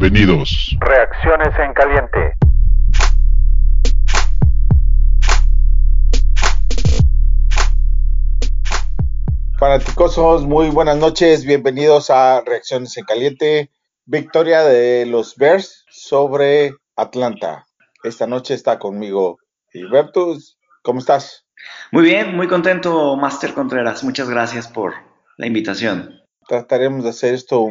Bienvenidos. Reacciones en caliente. Fanaticosos, muy buenas noches, bienvenidos a Reacciones en Caliente. Victoria de los Bears sobre Atlanta. Esta noche está conmigo Hilbertus. ¿Cómo estás? Muy bien, muy contento, Master Contreras. Muchas gracias por la invitación. Trataremos de hacer esto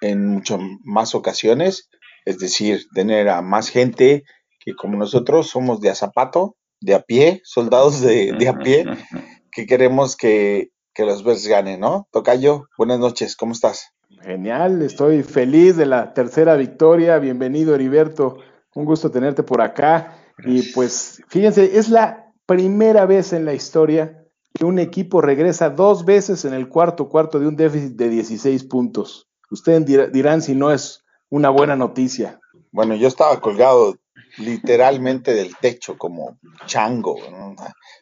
en muchas más ocasiones, es decir, tener a más gente que como nosotros somos de a zapato, de a pie, soldados de, de a pie, que queremos que que los Bears ganen, ¿no? Tocayo, buenas noches, ¿cómo estás? Genial, estoy feliz de la tercera victoria. Bienvenido, Heriberto. Un gusto tenerte por acá. Y pues, fíjense, es la primera vez en la historia que un equipo regresa dos veces en el cuarto cuarto de un déficit de 16 puntos. Ustedes dirán si no es una buena noticia. Bueno, yo estaba colgado literalmente del techo como chango,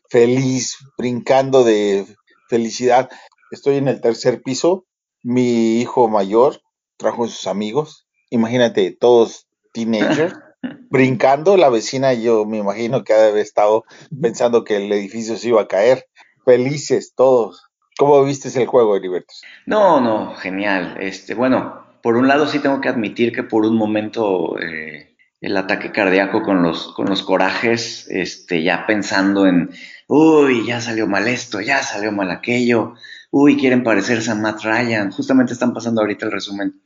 feliz, brincando de felicidad. Estoy en el tercer piso. Mi hijo mayor trajo a sus amigos. Imagínate, todos teenagers. brincando, la vecina yo me imagino que ha de haber estado pensando que el edificio se iba a caer. Felices todos. ¿Cómo viste el juego, Heriberto? No, no, genial. Este, bueno, por un lado sí tengo que admitir que por un momento eh, el ataque cardíaco con los, con los corajes, este, ya pensando en uy, ya salió mal esto, ya salió mal aquello, uy, quieren parecerse a Matt Ryan, justamente están pasando ahorita el resumen.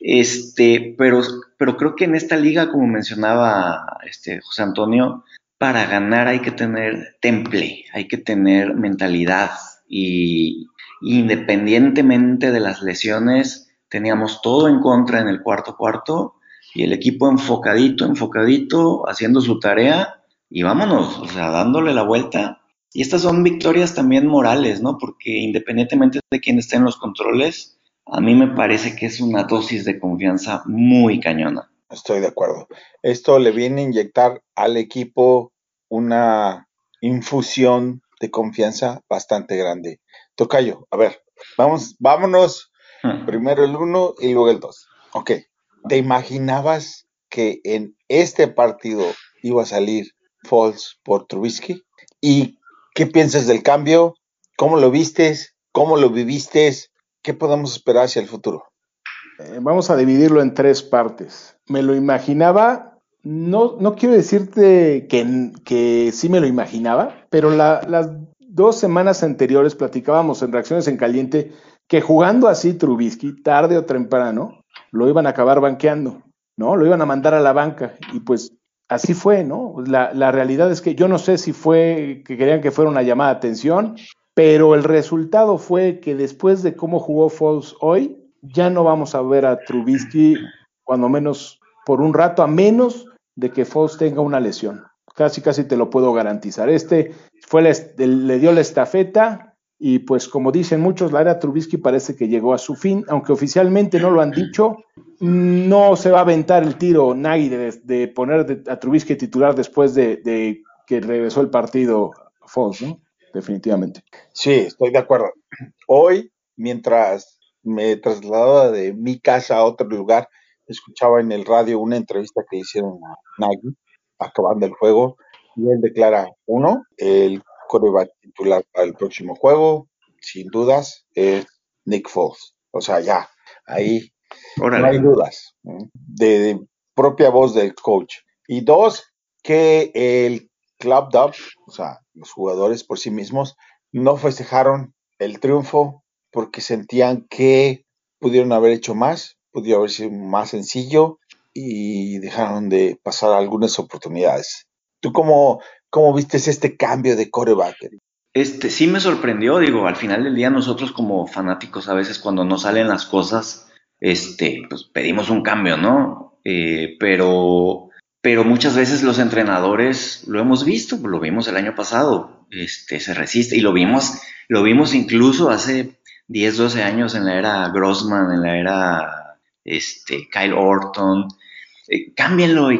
Este, pero, pero creo que en esta liga, como mencionaba este, José Antonio, para ganar hay que tener temple, hay que tener mentalidad y independientemente de las lesiones, teníamos todo en contra en el cuarto cuarto y el equipo enfocadito, enfocadito, haciendo su tarea y vámonos, o sea, dándole la vuelta y estas son victorias también morales, ¿no? Porque independientemente de quién esté en los controles, a mí me parece que es una dosis de confianza muy cañona. Estoy de acuerdo. Esto le viene a inyectar al equipo una infusión de confianza bastante grande. Tocayo, a ver, vamos, vámonos. Hmm. Primero el uno y luego el dos. Ok. ¿Te imaginabas que en este partido iba a salir Falls por Trubisky? ¿Y ¿Qué piensas del cambio? ¿Cómo lo vistes? ¿Cómo lo viviste? ¿Qué podemos esperar hacia el futuro? Eh, vamos a dividirlo en tres partes. Me lo imaginaba, no, no quiero decirte que, que sí me lo imaginaba, pero las dos semanas anteriores platicábamos en Reacciones en Caliente que jugando así Trubisky, tarde o temprano, lo iban a acabar banqueando, ¿no? Lo iban a mandar a la banca. Y pues así fue, ¿no? La, la, realidad es que yo no sé si fue que querían que fuera una llamada de atención, pero el resultado fue que después de cómo jugó Foles hoy, ya no vamos a ver a Trubisky, cuando menos por un rato, a menos de que Foles tenga una lesión. Casi, casi te lo puedo garantizar. Este fue le dio la estafeta, y pues como dicen muchos, la era Trubisky parece que llegó a su fin, aunque oficialmente no lo han dicho. No se va a aventar el tiro Nagy de, poner a Trubisky titular después de, que regresó el partido Fox. Definitivamente. Sí, estoy de acuerdo. Hoy, mientras me trasladaba de mi casa a otro lugar, escuchaba en el radio una entrevista que hicieron a Nagy, acabando el juego, y él declara, uno, el coreback titular para el próximo juego, sin dudas, es Nick Foles. O sea, ya, ahí no hay dudas de, propia voz del coach. Y dos, que el club dub, o sea, los jugadores por sí mismos, no festejaron el triunfo porque sentían que pudieron haber hecho más, pudo haber sido más sencillo y dejaron de pasar algunas oportunidades. ¿Tú cómo, cómo viste este cambio de coreback? Este, sí me sorprendió, digo, al final del día nosotros como fanáticos a veces cuando no salen las cosas, este, pues pedimos un cambio, ¿no? Eh, pero, pero muchas veces los entrenadores, lo hemos visto, lo vimos el año pasado, este, se resiste y lo vimos, lo vimos incluso hace 10, 12 años en la era Grossman, en la era, este, Kyle Orton, eh, y cámbienlo.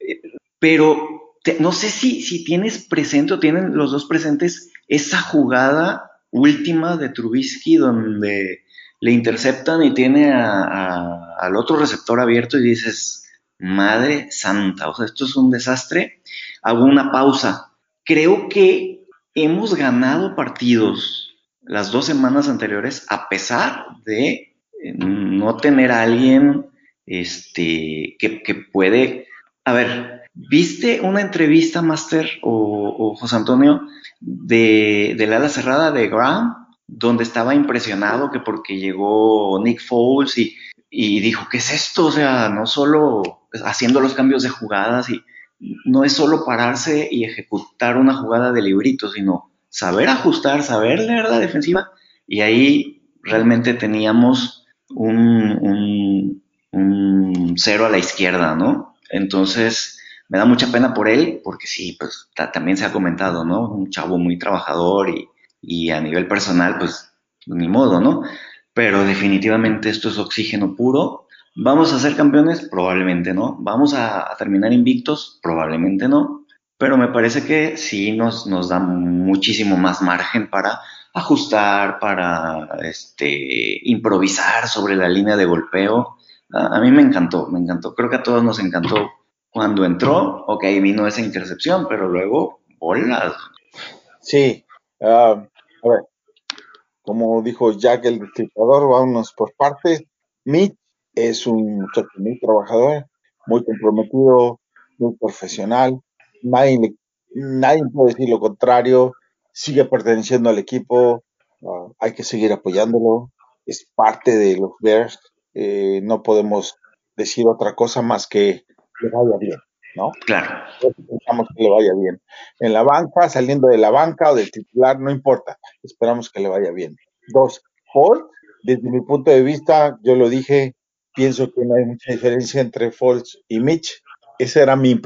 Eh, pero no sé si, si tienes presente o tienen los dos presentes esa jugada última de Trubisky donde le interceptan y tiene al otro receptor abierto y dices, madre santa, o sea, esto es un desastre. Hago una pausa. Creo que hemos ganado partidos las dos semanas anteriores a pesar de no tener a alguien este, que, que puede... A ver, ¿viste una entrevista, Master o, José Antonio, de, la ala cerrada de Graham? Donde estaba impresionado que porque llegó Nick Foles y, y dijo, ¿qué es esto? O sea, no solo haciendo los cambios de jugadas y no es solo pararse y ejecutar una jugada de librito, sino saber ajustar, saber leer la defensiva. Y ahí realmente teníamos un, cero a la izquierda, ¿no? Entonces, me da mucha pena por él, porque sí, pues también se ha comentado, ¿no? Un chavo muy trabajador y, y a nivel personal, pues ni modo, ¿no? Pero definitivamente esto es oxígeno puro. ¿Vamos a ser campeones? Probablemente no. ¿Vamos a, terminar invictos? Probablemente no. Pero me parece que sí nos, nos da muchísimo más margen para ajustar, para este, improvisar sobre la línea de golpeo a, mí me encantó, me encantó. Creo que a todos nos encantó cuando entró. Ok, vino esa intercepción, pero luego bolas. Sí. Ah, a ver, como dijo Jack el dictador, vámonos por partes. Mitch es un muchacho muy trabajador, muy comprometido, muy profesional. Nadie, nadie puede decir lo contrario. Sigue perteneciendo al equipo. Ah, hay que seguir apoyándolo. Es parte de los Bears. Eh, no podemos decir otra cosa más que le vaya bien, ¿no? Claro. Esperamos que le vaya bien. En la banca, saliendo de la banca o del titular, no importa. Esperamos que le vaya bien. Dos, Ford, desde mi punto de vista, yo lo dije, pienso que no hay mucha diferencia entre Falls y Mitch. Esa era mi,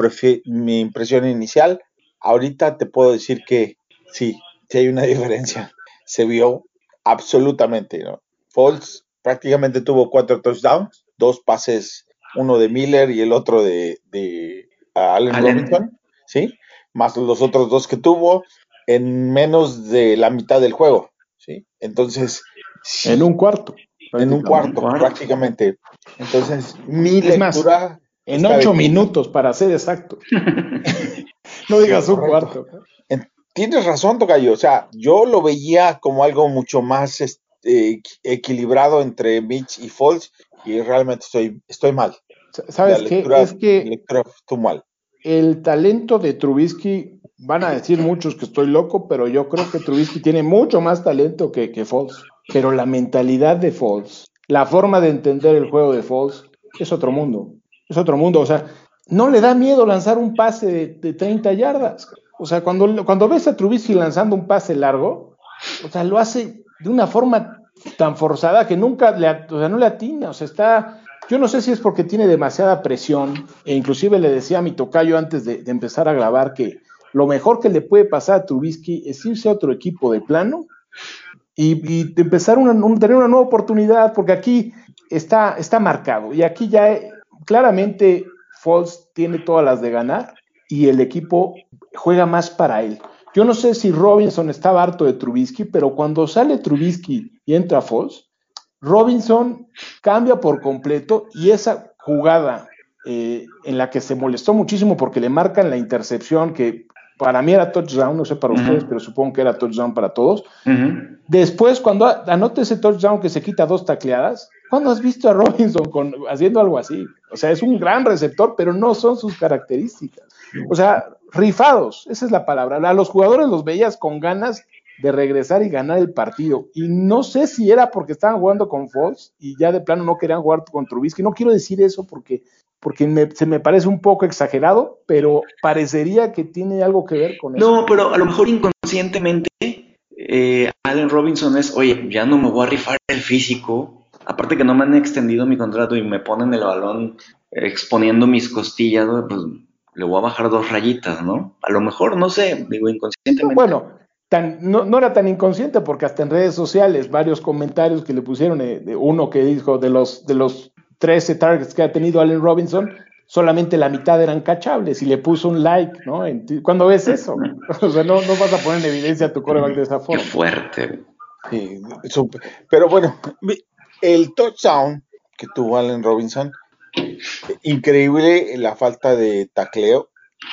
mi impresión inicial. Ahorita te puedo decir que sí, sí hay una diferencia. Se vio absolutamente, ¿no? Falls prácticamente tuvo cuatro touchdowns, dos pases, uno de Miller y el otro de, de Allen, Robinson, ¿sí? Más los otros dos que tuvo en menos de la mitad del juego, ¿sí? Entonces... En un cuarto. En un cuarto, prácticamente. Entonces, mi lectura... en ocho minutos, para ser exacto. no digas un cuarto. Tienes razón, Tocayo. O sea, yo lo veía como algo mucho más eh, equilibrado entre Mitch y Foles y realmente estoy, estoy mal. ¿Sabes qué? Es que mal. el talento de Trubisky, van a decir muchos que estoy loco, pero yo creo que Trubisky tiene mucho más talento que, que Foles. Pero la mentalidad de Foles, la forma de entender el juego de Foles, es otro mundo. Es otro mundo. O sea, no le da miedo lanzar un pase de, de 30 yardas. O sea, cuando, cuando ves a Trubisky lanzando un pase largo, o sea, lo hace de una forma tan forzada que nunca le, o sea, no le atina, o sea, está, yo no sé si es porque tiene demasiada presión, e inclusive le decía a mi tocayo antes de, empezar a grabar que lo mejor que le puede pasar a Trubisky es irse a otro equipo de plano y, empezar una, tener una nueva oportunidad, porque aquí está, está marcado y aquí ya claramente Falls tiene todas las de ganar y el equipo juega más para él. Yo no sé si Robinson estaba harto de Trubisky, pero cuando sale Trubisky y entra Foles, Robinson cambia por completo y esa jugada eh, en la que se molestó muchísimo porque le marcan la intercepción que para mí era touchdown, no sé para ustedes, pero supongo que era touchdown para todos. Después, cuando anote ese touchdown que se quita dos tacleadas, ¿cuándo has visto a Robinson con, haciendo algo así? O sea, es un gran receptor, pero no son sus características. O sea, rifados, esa es la palabra. A los jugadores los veías con ganas de regresar y ganar el partido. Y no sé si era porque estaban jugando con Fox y ya de plano no querían jugar con Trubisky. No quiero decir eso porque, porque se me parece un poco exagerado, pero parecería que tiene algo que ver con eso. No, pero a lo mejor inconscientemente eh, Allen Robinson es, oye, ya no me voy a rifar el físico. Aparte que no me han extendido mi contrato y me ponen el balón exponiendo mis costillas, pues le voy a bajar dos rayitas, ¿no? A lo mejor, no sé, digo inconscientemente. Bueno, tan, no, era tan inconsciente porque hasta en redes sociales varios comentarios que le pusieron, eh, de uno que dijo de los, de los 13 targets que ha tenido Allen Robinson, solamente la mitad eran cachables y le puso un like, ¿no? cuando ves eso, o sea, no, no, vas a poner en evidencia a tu coreback de esa forma. Qué fuerte. Sí, pero bueno, el touchdown que tuvo Allen Robinson. Increíble la falta de tacleo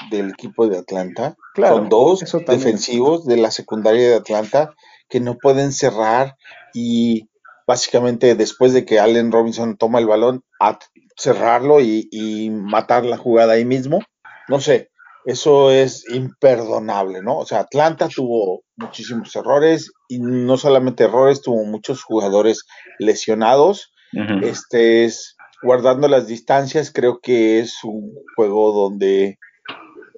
del equipo de Atlanta. Claro, Son dos defensivos de la secundaria de Atlanta que no pueden cerrar y básicamente después de que Allen Robinson toma el balón, a cerrarlo y, y matar la jugada ahí mismo. No sé, eso es imperdonable, ¿no? O sea, Atlanta tuvo muchísimos errores y no solamente errores, tuvo muchos jugadores lesionados. Este es guardando las distancias, creo que es un juego donde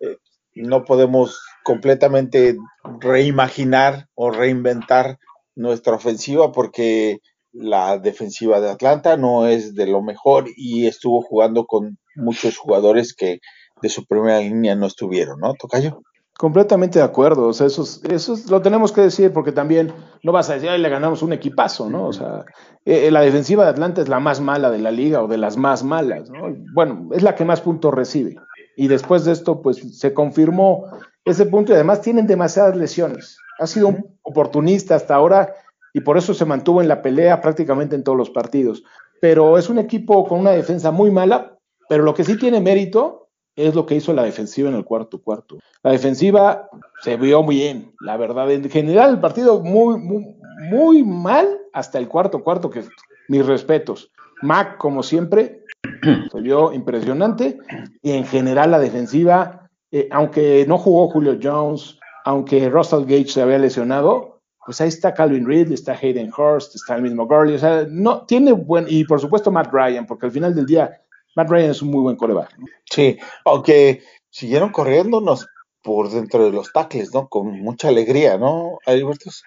eh, no podemos completamente reimaginar o reinventar nuestra ofensiva porque la defensiva de Atlanta no es de lo mejor y estuvo jugando con muchos jugadores que de su primera línea no estuvieron, ¿no, Tocayo? Completamente de acuerdo, o sea, eso, es- eso es- lo tenemos que decir porque también no vas a decir, ay, le ganamos un equipazo, ¿no? O sea, eh, la defensiva de Atlanta es la más mala de la liga o de las más malas, ¿no? Bueno, es la que más puntos recibe. Y después de esto, pues se confirmó ese punto y además tienen demasiadas lesiones. Ha sido un oportunista hasta ahora y por eso se mantuvo en la pelea prácticamente en todos los partidos. Pero es un equipo con una defensa muy mala, pero lo que sí tiene mérito es lo que hizo la defensiva en el cuarto cuarto. La defensiva se vio muy bien, la verdad. En general, el partido muy, muy, muy mal hasta el cuarto cuarto, que mis respetos. Mac, como siempre, se vio impresionante. Y en general, la defensiva, eh, aunque no jugó Julio Jones, aunque Russell Gage se había lesionado, pues ahí está Calvin Ridley, está Hayden Hurst, está el mismo Gurley. O sea, no, tiene buen. Y por supuesto, Matt Ryan, porque al final del día, Matt Ryan es un muy buen coreback. ¿no? Sí, aunque siguieron corriéndonos por dentro de los tackles, ¿no? Con mucha alegría, ¿no, Albertos?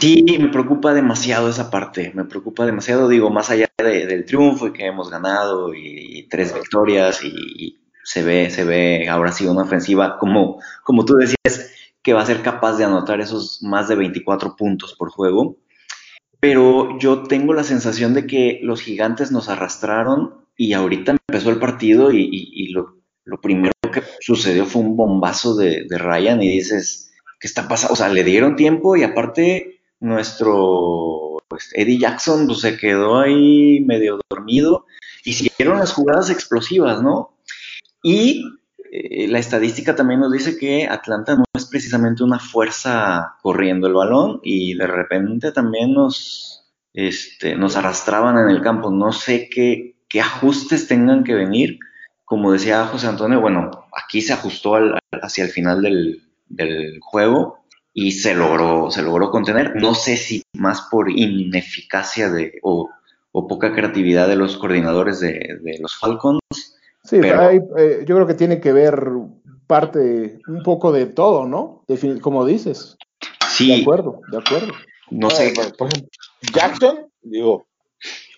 Sí, me preocupa demasiado esa parte, me preocupa demasiado, digo, más allá de- del triunfo y que hemos ganado y, y tres victorias y, y se ve, se ve ahora sí una ofensiva como, como tú decías, que va a ser capaz de anotar esos más de 24 puntos por juego, pero yo tengo la sensación de que los gigantes nos arrastraron y ahorita empezó el partido y, y- lo, lo primero que sucedió fue un bombazo de, de Ryan y dices, ¿qué está pasando? O sea, le dieron tiempo y aparte nuestro pues, Eddie Jackson pues, se quedó ahí medio dormido y siguieron las jugadas explosivas, ¿no? Y eh, la estadística también nos dice que Atlanta no es precisamente una fuerza corriendo el balón y de repente también nos, este, nos arrastraban en el campo. No sé qué, qué ajustes tengan que venir. Como decía José Antonio, bueno, aquí se ajustó al- hacia el final del, del juego y se logró, se logró contener. No sé si más por ineficacia de, o, o poca creatividad de los coordinadores de, de los Falcons. Sí, Pero- hay, eh, yo creo que tiene que ver parte, un poco de todo, ¿no? Como dices. De Sí, acuerdo, de acuerdo. no sé. Por- por ejemplo, Jackson, digo,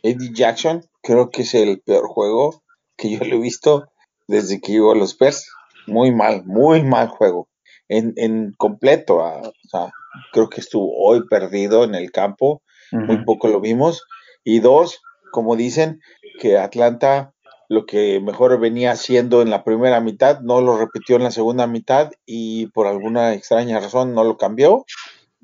Eddie Jackson, creo que es el peor juego que yo le he visto desde que llegó a los Bears. Muy mal, muy mal juego. En, en completo, ah, o sea, creo que estuvo hoy perdido en el campo, muy poco lo vimos. Y dos, como dicen, que Atlanta lo que mejor venía haciendo en la primera mitad no lo repitió en la segunda mitad y por alguna extraña razón no lo cambió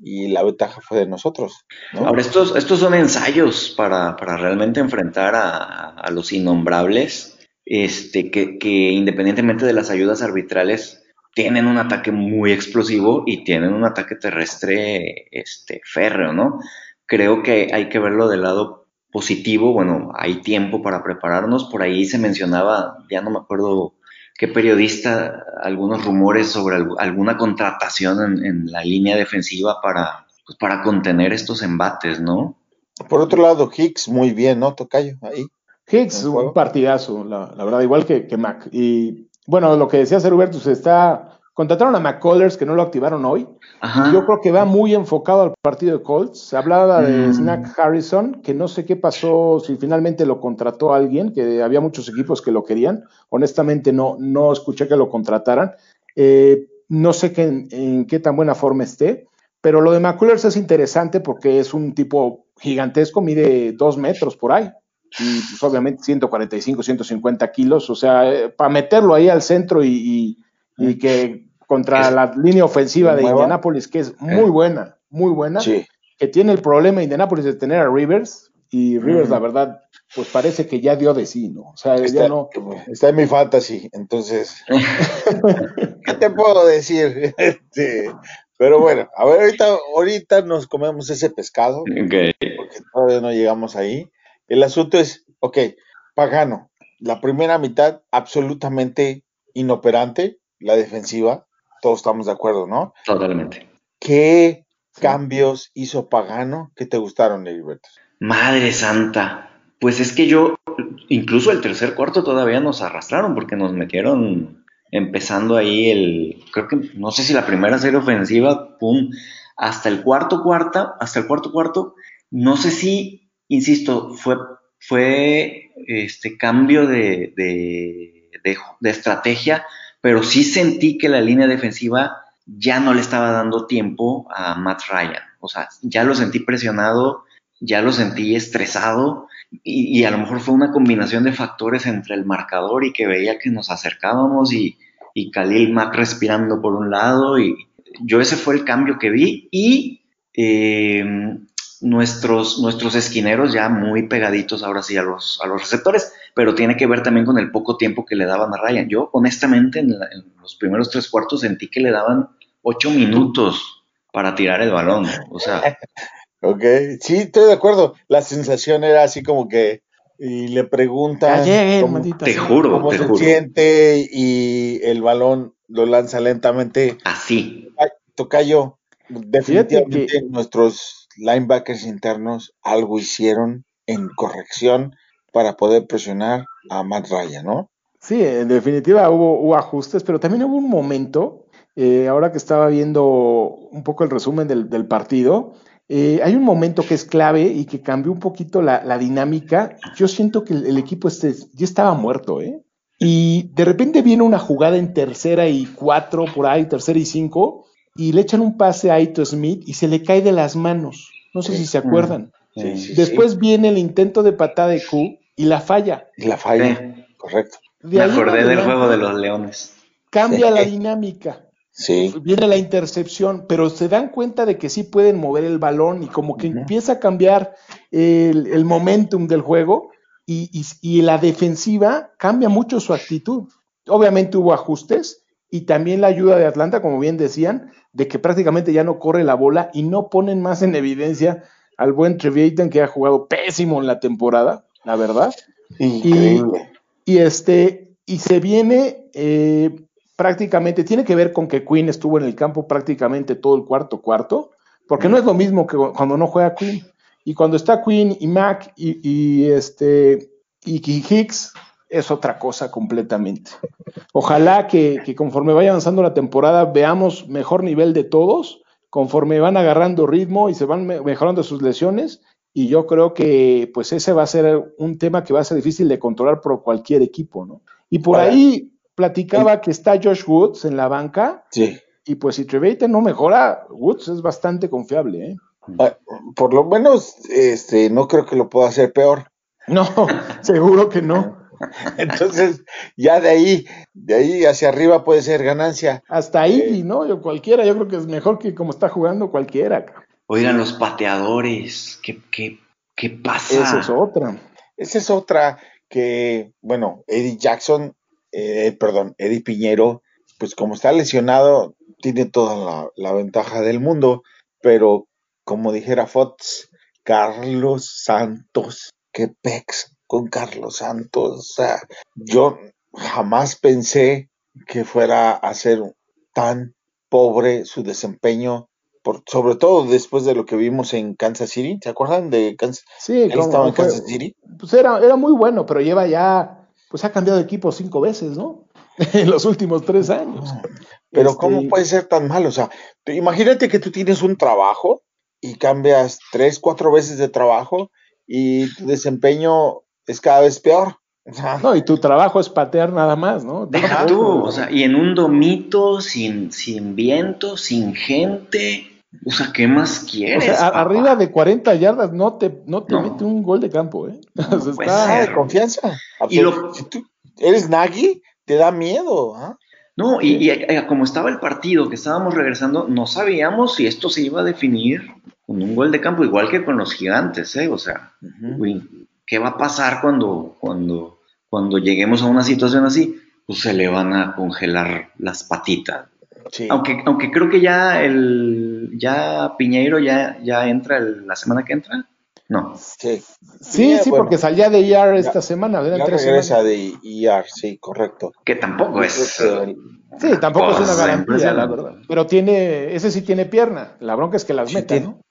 y la ventaja fue de nosotros. ¿no? Ahora, estos, estos son ensayos para, para realmente enfrentar a, a los innombrables, este, que, que independientemente de las ayudas arbitrales, tienen un ataque muy explosivo y tienen un ataque terrestre este, férreo, ¿no? Creo que hay que verlo del lado positivo, bueno, hay tiempo para prepararnos, por ahí se mencionaba, ya no me acuerdo qué periodista, algunos rumores sobre algu- alguna contratación en, en la línea defensiva para, pues, para contener estos embates, ¿no? Por otro lado, Hicks muy bien, ¿no? Tocayo, ahí. Hicks, ¿Un partidazo, la, la verdad, igual que, que Mac. Y bueno, lo que decía Roberto, se está. Contrataron a McCullers, que no lo activaron hoy. Ajá. Yo creo que va muy enfocado al partido de Colts. Se hablaba de Mm. Snack Harrison, que no sé qué pasó, si finalmente lo contrató alguien, que había muchos equipos que lo querían. Honestamente, no, no escuché que lo contrataran. Eh, no sé qué, en, en qué tan buena forma esté, pero lo de McCullers es interesante porque es un tipo gigantesco, mide dos metros por ahí. Y pues, obviamente 145, 150 kilos. O sea, para meterlo ahí al centro y, y- y que contra Es- la línea ofensiva de mueva. Indianapolis, que es muy buena, muy buena, Sí. que tiene el problema Indianapolis de tener a Rivers y Rivers, la verdad, pues parece que ya dio de sí, ¿no? O sea, está, ya no. Está en mi fantasy, entonces. ¿Qué te puedo decir? Este, pero bueno, a ver, ahorita, ahorita nos comemos ese pescado, Ok. porque todavía no llegamos ahí. El asunto es, ok, Pagano, la primera mitad absolutamente inoperante, la defensiva, todos estamos de acuerdo, ¿no? Totalmente. ¿Qué cambios hizo Pagano que te gustaron, Heriberto? Madre santa. Pues es que yo, incluso el tercer cuarto todavía nos arrastraron porque nos metieron empezando ahí el, creo que, no sé si la primera serie ofensiva, pum, hasta el cuarto cuarta, hasta el cuarto cuarto, no sé si, insisto, fue, fue este cambio de, de, de, de estrategia, pero sí sentí que la línea defensiva ya no le estaba dando tiempo a Matt Ryan. O sea, ya lo sentí presionado, ya lo sentí estresado y, y, a lo mejor fue una combinación de factores entre el marcador y que veía que nos acercábamos y, y Khalil Mack respirando por un lado y yo ese fue el cambio que vi y eh, nuestros, nuestros esquineros ya muy pegaditos ahora sí a los, a los receptores, pero tiene que ver también con el poco tiempo que le daban a Ryan. Yo honestamente en, la, en los primeros tres cuartos sentí que le daban ocho minutos para tirar el balón, o sea... Ok, sí, estoy de acuerdo. La sensación era así como que y le preguntan llegué, cómo, te juro, cómo te se juro. siente y el balón lo lanza lentamente. Así. Ay, Tocayo, definitivamente que... nuestros linebackers internos algo hicieron en corrección para poder presionar a Matt Ryan, ¿no? Sí, en definitiva hubo, ajustes, pero también hubo un momento, eh, ahora que estaba viendo un poco el resumen del, partido, eh, hay un momento que es clave y que cambió un poquito la, dinámica. Yo siento que el, el, equipo este ya estaba muerto, ¿eh? Y de repente viene una jugada en tercera y cuatro, por ahí, tercera y cinco, y le echan un pase a Aito Smith y se le cae de las manos. No sé sí. si se acuerdan. Sí, sí, Después viene el intento de patada de Q y la falla. Y la falla, correcto. De Me acordé del juego de los leones. Cambia la dinámica. Sí. Viene la intercepción, pero se dan cuenta de que sí pueden mover el balón y como que uh -huh. empieza a cambiar el, el momentum del juego y, y, y, la defensiva cambia mucho su actitud. Obviamente hubo ajustes y también la ayuda de Atlanta, como bien decían, de que prácticamente ya no corre la bola y no ponen más en evidencia al buen Treviaton que ha jugado pésimo en la temporada, la verdad. Increíble. Y, y este y se viene eh, prácticamente, tiene que ver con que Quinn estuvo en el campo prácticamente todo el cuarto cuarto, porque no es lo mismo que cuando no juega Quinn. Y cuando está Quinn y Mac y, y este y Hicks, es otra cosa completamente. Ojalá que, que, conforme vaya avanzando la temporada veamos mejor nivel de todos, conforme van agarrando ritmo y se van me mejorando sus lesiones. Y yo creo que pues ese va a ser un tema que va a ser difícil de controlar por cualquier equipo, ¿no? Y por ahí platicaba que está Josh Woods en la banca. Sí. Y pues si Treveita no mejora, Woods es bastante confiable, ¿eh? Por lo menos, este, no creo que lo pueda hacer peor. No, seguro que no. Entonces, ya de ahí, de ahí hacia arriba puede ser ganancia. Hasta ahí, eh, ¿no? Yo cualquiera, yo creo que es mejor que como está jugando cualquiera. Oigan, los pateadores, ¿qué, qué, qué pasa? Esa es otra. Esa es otra que, bueno, Eddie Jackson, eh, perdón, Eddie Piñero, pues como está lesionado, tiene toda la, la ventaja del mundo, pero como dijera Fox, Carlos Santos, qué pex con Carlos Santos. O sea, yo jamás pensé que fuera a ser tan pobre su desempeño, por, sobre todo después de lo que vimos en Kansas City. ¿Se acuerdan de Kansas? Sí, Él estaba en Kansas City. Pues era, era muy bueno, pero lleva ya, pues ha cambiado de equipo cinco veces, ¿no? en los últimos tres años. Pero este... ¿cómo puede ser tan malo? O sea, imagínate que tú tienes un trabajo y cambias tres, cuatro veces de trabajo y tu desempeño es cada vez peor. No, y tu trabajo es patear nada más, ¿no? Deja tú, o sea, y en un domito, sin, sin viento, sin gente. O sea, ¿qué más quieres? O sea, a, arriba de 40 yardas no te, no te no. mete un gol de campo, ¿eh? No, o sea, está de confianza. Y lo... Si tú eres Nagy, te da miedo, ¿ah? ¿eh? No, y, y, como estaba el partido, que estábamos regresando, no sabíamos si esto se iba a definir con un gol de campo, igual que con los gigantes, ¿eh? O sea, ¿qué va a pasar cuando, cuando, cuando lleguemos a una situación así? Pues se le van a congelar las patitas. Aunque, aunque creo que ya el ya Piñeiro ya, ya entra la semana que entra. No. Sí, sí, sí porque salía de IR esta semana. Ya regresa de IR, sí, correcto. Que tampoco es. sí, tampoco es una garantía, la verdad. Pero tiene, ese sí tiene pierna. La bronca es que las mete, ¿no?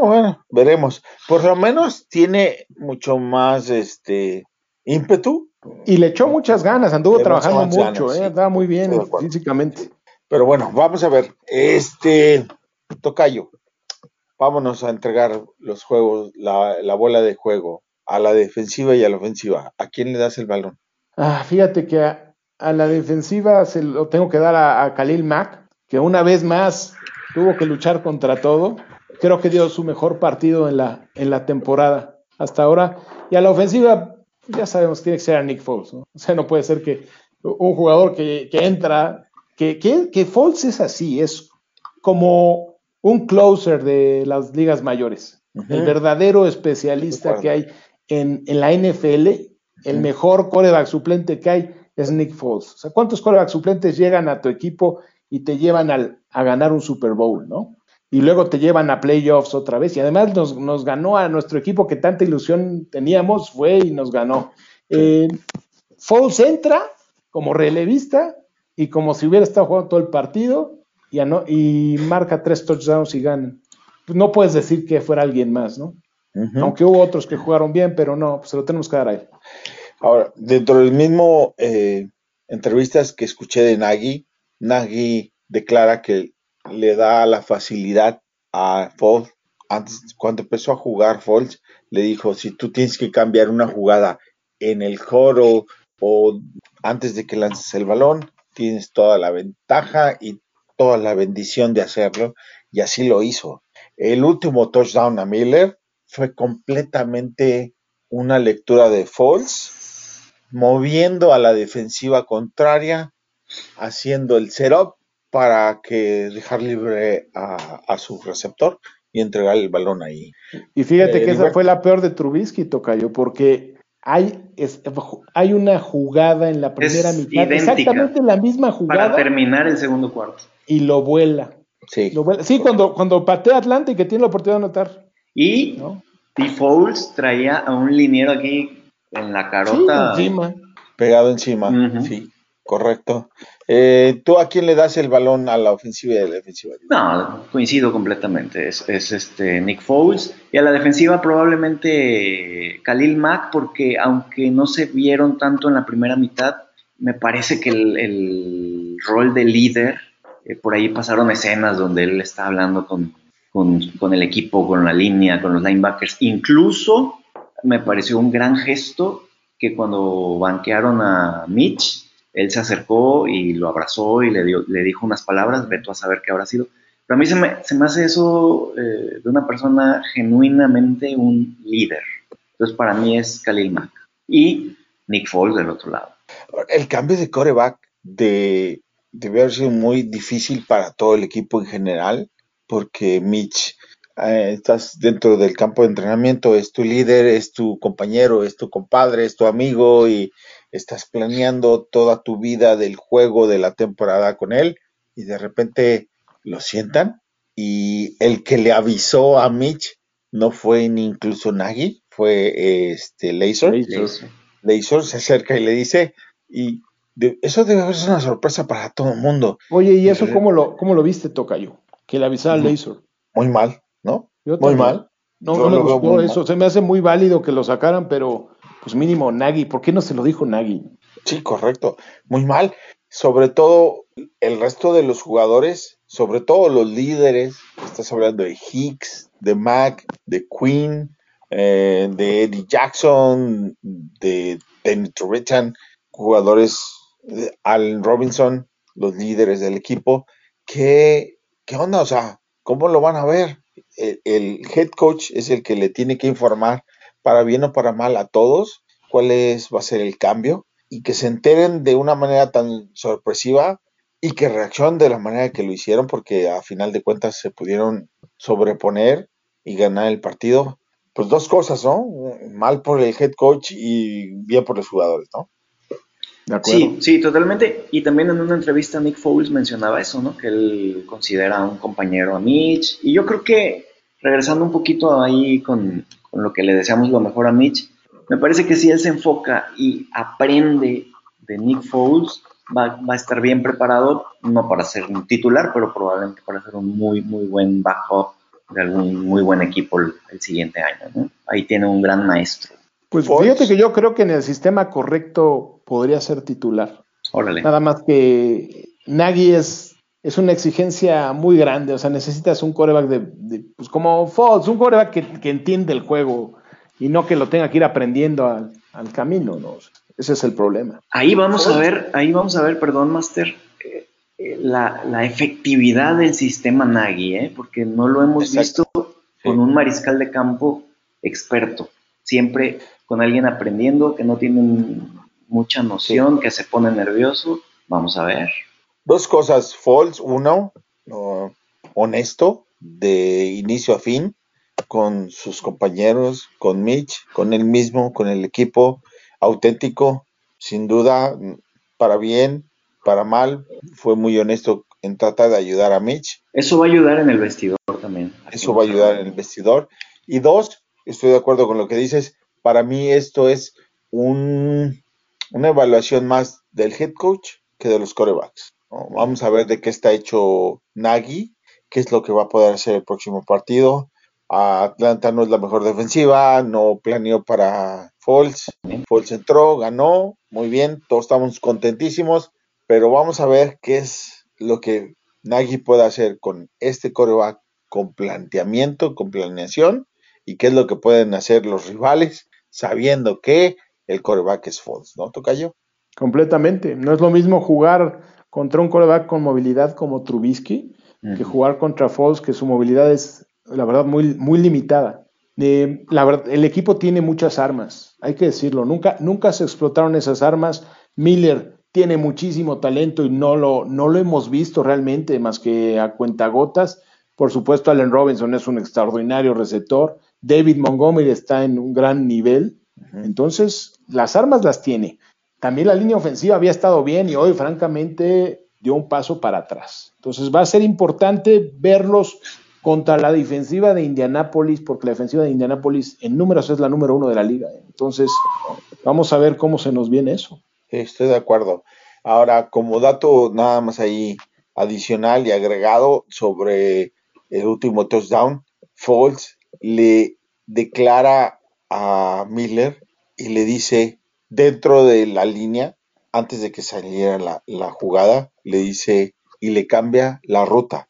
Bueno, veremos. Por lo menos tiene mucho más este ímpetu. Y le echó muchas ganas, anduvo trabajando mucho, eh, andaba muy bien físicamente. Pero bueno, vamos a ver. Este, Tocayo, vámonos a entregar los juegos, la, bola de juego a la defensiva y a la ofensiva. ¿A quién le das el balón? Ah, fíjate que a, la defensiva se lo tengo que dar a, Khalil Mack, que una vez más tuvo que luchar contra todo. Creo que dio su mejor partido en la, en la temporada hasta ahora. Y a la ofensiva, ya sabemos, tiene que ser a Nick Foles. ¿no? O sea, no puede ser que un jugador que, que entra que, que, que es así, es como un closer de las ligas mayores, el verdadero especialista que hay en, la NFL, el mejor coreback suplente que hay es Nick Foles. O sea, ¿cuántos coreback suplentes llegan a tu equipo y te llevan a ganar un Super Bowl, no? Y luego te llevan a playoffs otra vez. Y además nos, ganó a nuestro equipo que tanta ilusión teníamos, fue y nos ganó. Eh, Foles entra como relevista y como si hubiera estado jugando todo el partido y, y marca tres touchdowns y gana. Pues no puedes decir que fuera alguien más, ¿no? Aunque hubo otros que jugaron bien, pero no, pues se lo tenemos que dar a él. Ahora, dentro del mismo eh, entrevistas que escuché de Nagy, Nagy declara que le da la facilidad a Foles. Antes, cuando empezó a jugar Foles, le dijo, si tú tienes que cambiar una jugada en el joro o antes de que lances el balón, tienes toda la ventaja y toda la bendición de hacerlo, y así lo hizo. El último touchdown a Miller fue completamente una lectura de false, moviendo a la defensiva contraria, haciendo el setup para que dejar libre a, su receptor y entregar el balón ahí. Y fíjate eh, que esa fue la peor de Trubisky, Tocayo, porque hay, hay una jugada en la primera mitad, exactamente la misma jugada. Para terminar el segundo cuarto. Y lo vuela. Sí. Sí, cuando, cuando patea Atlanta y que tiene la oportunidad de anotar. Y ¿no? traía a un liniero aquí en la carota. encima. Pegado encima, sí. Correcto. Eh, ¿Tú a quién le das el balón a la ofensiva y a la defensiva? No, coincido completamente. Es, este Nick Foles. Y a la defensiva probablemente Khalil Mack, porque aunque no se vieron tanto en la primera mitad, me parece que el, rol de líder, eh, por ahí pasaron escenas donde él está hablando con, con el equipo, con la línea, con los linebackers. Incluso me pareció un gran gesto que cuando banquearon a Mitch, él se acercó y lo abrazó y le, dio, le dijo unas palabras, veto a saber qué habrá sido. Pero a mí se me, se me hace eso eh, de una persona genuinamente un líder. Entonces para mí es Khalil Mack y Nick Foles del otro lado. El cambio de coreback de, debe haber sido muy difícil para todo el equipo en general, porque Mitch, eh, estás dentro del campo de entrenamiento, es tu líder, es tu compañero, es tu compadre, es tu amigo y estás planeando toda tu vida del juego de la temporada con él y de repente lo sientan y el que le avisó a Mitch no fue ni incluso Nagy, fue este Laser. Laser. se acerca y le dice y eso debe ser una sorpresa para todo el mundo. Oye, ¿y eso cómo lo, cómo lo viste, Tocayo? Que le avisara al Laser. Muy mal, ¿no? muy mal. No, no me gustó eso. Se me hace muy válido que lo sacaran, pero pues mínimo Nagy, ¿por qué no se lo dijo Nagy? Sí, correcto, muy mal. Sobre todo el resto de los jugadores, sobre todo los líderes, estás hablando de Hicks, de Mac, de Quinn, eh, de Eddie Jackson, de Danny Turrican, jugadores, de Allen Robinson, los líderes del equipo. ¿Qué, ¿Qué onda? O sea, ¿cómo lo van a ver? el head coach es el que le tiene que informar para bien o para mal a todos, cuál es, va a ser el cambio y que se enteren de una manera tan sorpresiva y que reaccionen de la manera que lo hicieron, porque a final de cuentas se pudieron sobreponer y ganar el partido. Pues dos cosas, ¿no? Mal por el head coach y bien por los jugadores, ¿no? Sí, sí, totalmente. Y también en una entrevista Nick Foles mencionaba eso, ¿no? Que él considera un compañero a Mitch. Y yo creo que, regresando un poquito ahí con, con lo que le deseamos lo mejor a Mitch, me parece que si él se enfoca y aprende de Nick Foles, va, va, a estar bien preparado, no para ser un titular, pero probablemente para ser un muy, muy buen backup de algún muy buen equipo el, el siguiente año. ¿no? Ahí tiene un gran maestro. Pues fíjate que yo creo que en el sistema correcto podría ser titular. Órale. Nada más que Nagy es, es una exigencia muy grande, o sea, necesitas un coreback de, de pues como Fox, un coreback que, que, entiende el juego y no que lo tenga que ir aprendiendo al, al camino, ¿no? Ese es el problema. Ahí vamos a ver, ahí vamos a ver, perdón, Master, eh, eh, la, la, efectividad del sistema Nagy, ¿eh? porque no lo hemos Exacto. visto con un mariscal de campo experto. Siempre con alguien aprendiendo, que no tiene mucha noción, sí. que se pone nervioso. Vamos a ver. Dos cosas, false, uno, no, honesto, de inicio a fin, con sus compañeros, con Mitch, con él mismo, con el equipo, auténtico, sin duda, para bien, para mal, fue muy honesto en tratar de ayudar a Mitch. Eso va a ayudar en el vestidor también. Eso va a ayudar en el vestidor. Y dos, estoy de acuerdo con lo que dices, para mí esto es un, una evaluación más del head coach que de los corebacks. Vamos a ver de qué está hecho Nagy, qué es lo que va a poder hacer el próximo partido. Atlanta no es la mejor defensiva, no planeó para Foles. Foles entró, ganó, muy bien, todos estamos contentísimos, pero vamos a ver qué es lo que Nagy puede hacer con este coreback con planteamiento, con planeación, y qué es lo que pueden hacer los rivales sabiendo que el coreback es Foles, ¿no, Tocayo? Completamente. No es lo mismo jugar contra un coreback con movilidad como Trubisky uh -huh. que jugar contra Foles, que su movilidad es, la verdad, muy, muy limitada. Eh, la verdad, el equipo tiene muchas armas, hay que decirlo. Nunca, nunca se explotaron esas armas. Miller tiene muchísimo talento y no lo, no lo hemos visto realmente más que a cuentagotas. Por supuesto, Allen Robinson es un extraordinario receptor. David Montgomery está en un gran nivel. Entonces, las armas las tiene. También la línea ofensiva había estado bien y hoy, francamente, dio un paso para atrás. Entonces, va a ser importante verlos contra la defensiva de Indianápolis, porque la defensiva de Indianápolis en números es la número uno de la liga. Entonces, vamos a ver cómo se nos viene eso. Estoy de acuerdo. Ahora, como dato nada más ahí adicional y agregado sobre el último touchdown, Foles le declara a Miller y le dice dentro de la línea, antes de que saliera la, la jugada, le dice y le cambia la ruta.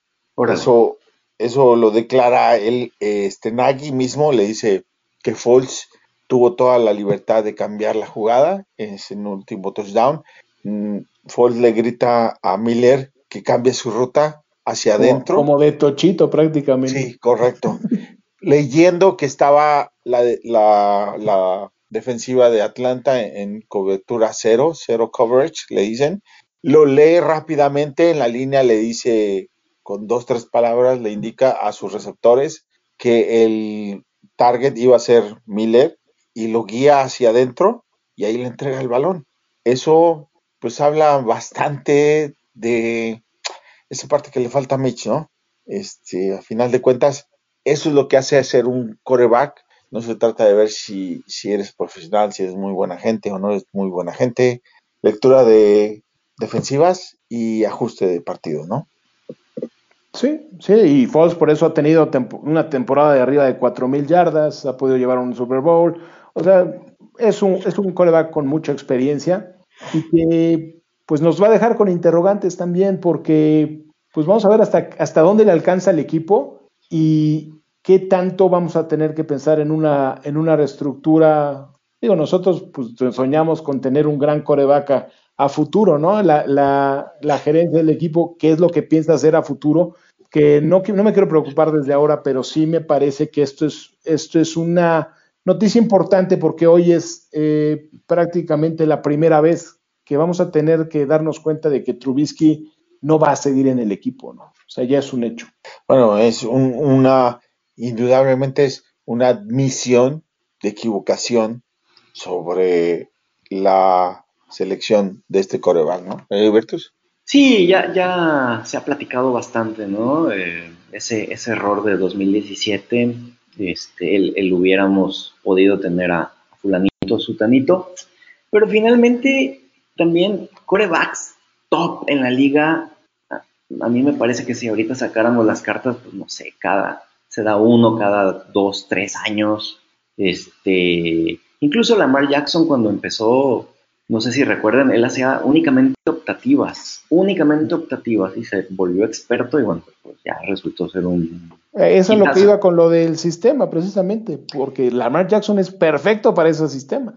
Eso, eso lo declara él, este Nagy mismo le dice que Foles tuvo toda la libertad de cambiar la jugada, es en último touchdown. Mm, Foles le grita a Miller que cambie su ruta hacia como, adentro. Como de tochito prácticamente. Sí, correcto. Leyendo que estaba la, la, la, defensiva de Atlanta en, cobertura cero, cero coverage, le dicen. Lo lee rápidamente, en la línea le dice con dos, tres palabras, le indica a sus receptores que el target iba a ser Miller y lo guía hacia adentro y ahí le entrega el balón. Eso pues habla bastante de esa parte que le falta a Mitch, ¿no? Este, a final de cuentas, eso es lo que hace ser un coreback. No se trata de ver si, si eres profesional, si eres muy buena gente o no eres muy buena gente. Lectura de defensivas y ajuste de partido, ¿no? Sí, sí, y Foles por eso ha tenido una temporada de arriba de 4.000 yardas, ha podido llevar un Super Bowl. O sea, es un, es un coreback con mucha experiencia y que pues nos va a dejar con interrogantes también porque pues vamos a ver hasta, hasta dónde le alcanza el equipo y qué tanto vamos a tener que pensar en una, en una reestructura. Digo, nosotros pues soñamos con tener un gran coreback a, futuro, ¿no? La, la, la, gerencia del equipo, qué es lo que piensa hacer a futuro, que no, no me quiero preocupar desde ahora, pero sí me parece que esto es, esto es una noticia importante porque hoy es eh, prácticamente la primera vez que vamos a tener que darnos cuenta de que Trubisky no va a seguir en el equipo, ¿no? O sea, ya es un hecho. Bueno, es una, indudablemente es una admisión de equivocación sobre la selección de este coreback, ¿no? ¿Eh, Sí, ya, ya se ha platicado bastante, ¿no? Eh, ese, ese error de 2017, este, el, hubiéramos podido tener a, fulanito, sutanito, pero finalmente también corebacks top en la liga, a, mí me parece que si ahorita sacáramos las cartas, pues no sé, cada, se da uno cada dos, tres años, este, incluso Lamar Jackson cuando empezó no sé si recuerdan, él hacía únicamente optativas, únicamente optativas y se volvió experto y bueno, pues ya resultó ser un... Eh, eso es lo que iba con lo del sistema, precisamente, porque Lamar Jackson es perfecto para ese sistema.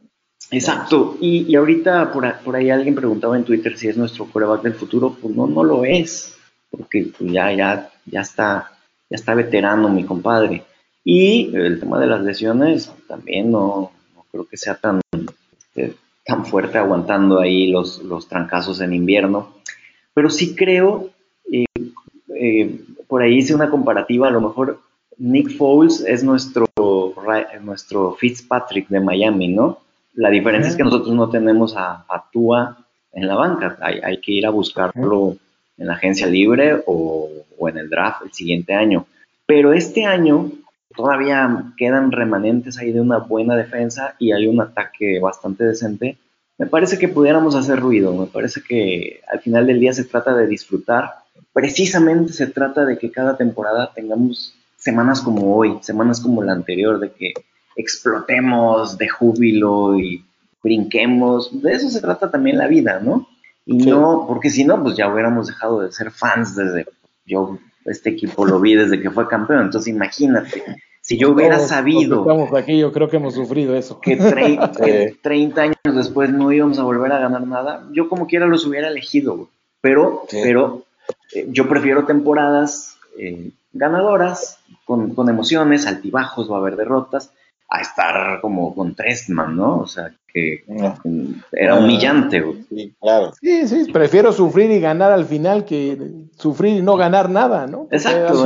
Exacto, y, ahorita por, por, ahí alguien preguntaba en Twitter si es nuestro coreback del futuro, pues no, no lo es, porque pues ya, ya, ya, está, ya está veterano mi compadre. Y el tema de las lesiones también no, no creo que sea tan, este, tan fuerte aguantando ahí los, los trancazos en invierno. Pero sí creo, eh, eh, por ahí hice una comparativa, a lo mejor Nick Foles es nuestro, nuestro Fitzpatrick de Miami, ¿no? La diferencia es que nosotros no tenemos a, a Tua en la banca, hay, hay, que ir a buscarlo en la agencia libre o, o en el draft el siguiente año. Pero este año todavía quedan remanentes ahí de una buena defensa y hay un ataque bastante decente, me parece que pudiéramos hacer ruido, me parece que al final del día se trata de disfrutar, precisamente se trata de que cada temporada tengamos semanas como hoy, semanas como la anterior, de que explotemos de júbilo y brinquemos, de eso se trata también la vida, ¿no? Y no, porque si no, pues ya hubiéramos dejado de ser fans desde, yo este equipo lo vi desde que fue campeón, entonces imagínate, si yo hubiera sabido... Estamos aquí, yo creo que hemos sufrido eso. Que, 30 años después no íbamos a volver a ganar nada, yo como quiera los hubiera elegido, pero, pero eh, yo prefiero temporadas eh, ganadoras, con, con emociones, altibajos, va a haber derrotas, a estar como con Trestman, ¿no? O sea, que era humillante. Sí, claro. Sí, sí, prefiero sufrir y ganar al final que sufrir y no ganar nada, ¿no? Exacto.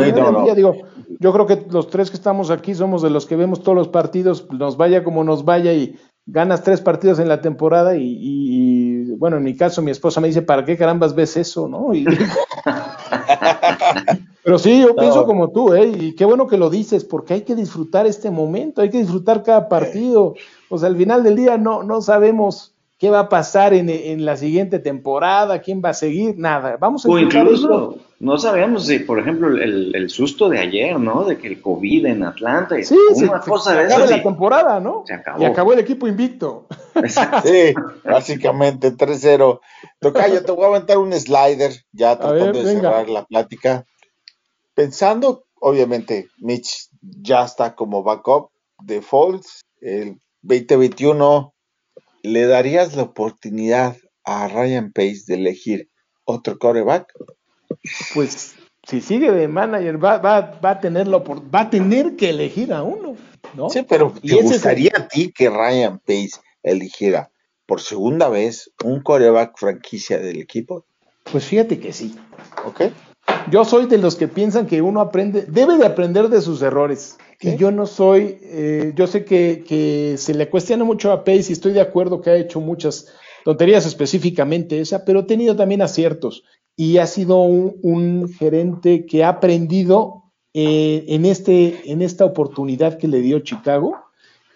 digo, yo creo que los tres que estamos aquí somos de los que vemos todos los partidos, nos vaya como nos vaya y ganas tres partidos en la temporada y, bueno, en mi caso mi esposa me dice, ¿para qué carambas ves eso, no? Y, Pero sí, yo pienso como tú, ¿eh? Y qué bueno que lo dices, porque hay que disfrutar este momento, hay que disfrutar cada partido. O sea, al final del día no, no sabemos qué va a pasar en, la siguiente temporada, quién va a seguir, nada. Vamos a O incluso no sabemos si, por ejemplo, el, susto de ayer, ¿no? De que el COVID en Atlanta, y sí, una cosa de eso. la temporada, ¿no? Se acabó. Y acabó el equipo invicto. Sí, básicamente 3-0. Tocayo, te voy a aventar un slider ya tratando de cerrar la plática pensando, obviamente, Mitch ya está como backup de Folds. El 2021, ¿le darías la oportunidad a Ryan Pace de elegir otro coreback? Pues si sigue de manager, va, va, va, a, tener va a tener que elegir a uno, ¿no? Sí, pero ¿te gustaría a ti que Ryan Pace eligiera por segunda vez un coreback franquicia del equipo? Pues fíjate que sí. ¿Ok? Yo soy de los que piensan que uno aprende, debe de aprender de sus errores. Y yo no soy, eh, yo sé que, se le cuestiona mucho a Pace y estoy de acuerdo que ha hecho muchas tonterías específicamente esa, pero ha tenido también aciertos y ha sido un, gerente que ha aprendido eh, en, este, en esta oportunidad que le dio Chicago